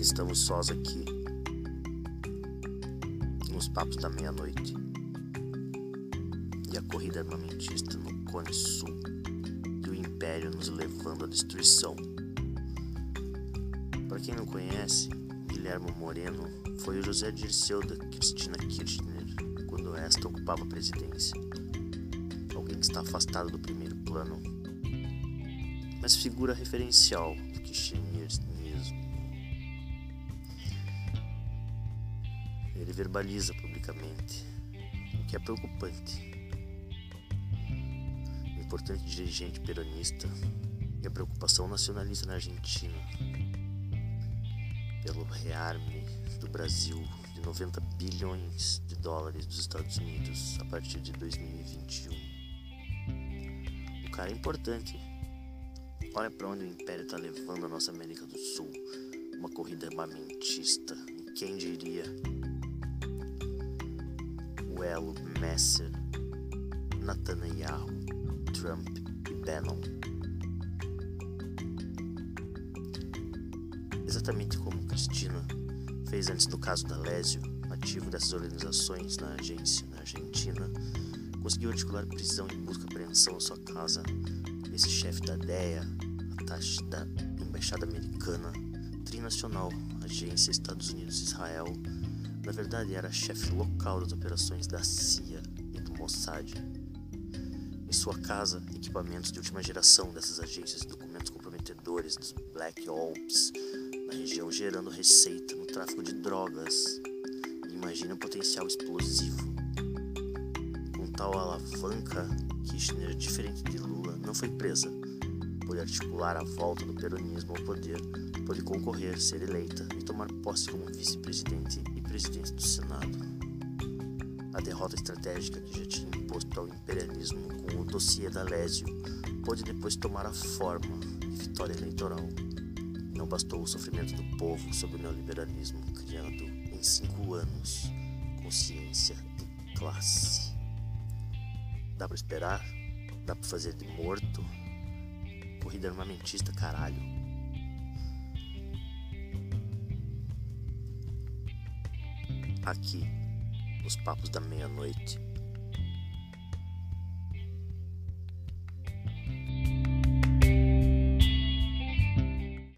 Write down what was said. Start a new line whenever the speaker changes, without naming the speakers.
Estamos sós aqui, nos papos da meia-noite. E a corrida armamentista no Cone Sul e o Império nos levando à destruição. Para quem não conhece, Guilherme Moreno foi o José Dirceu da Cristina Kirchner quando esta ocupava a presidência. Alguém que está afastado do primeiro plano, mas figura referencial do kirchnerismo. Ele verbaliza publicamente, o que é preocupante. O importante dirigente peronista e a preocupação nacionalista na Argentina pelo rearme do Brasil de 90 bilhões de dólares dos Estados Unidos a partir de 2021. O cara é importante. Olha para onde o Império está levando a nossa América do Sul. Uma corrida armamentista. E quem diria? O elo Messer, Netanyahu, Trump e Bannon. Exatamente como Cristina fez antes do caso da Lésio, ativo dessas organizações na agência na Argentina, conseguiu articular prisão e busca apreensão à sua casa. Esse chefe da DEA, a taxa da Embaixada Americana, Trinacional, Agência Estados Unidos-Israel, na verdade era chefe local das operações da CIA e do Mossad. Em sua casa, equipamentos de última geração dessas agências e documentos comprometedores dos Black Ops na região gerando receita no tráfico de drogas. Imagina o potencial explosivo. Com tal alavanca, Kirchner, diferente de Lula, não foi presa. Pôde articular a volta do peronismo ao poder, pôde concorrer, ser eleita e tomar posse como vice-presidente presidente do Senado. A derrota estratégica que já tinha imposto ao imperialismo com o dossiê da Lésio pôde depois tomar a forma de vitória eleitoral. Não bastou o sofrimento do povo sob o neoliberalismo criando em cinco anos consciência de classe. Dá pra esperar? Dá pra fazer de morto? Corrida armamentista, caralho. Aqui, nos papos da meia-noite.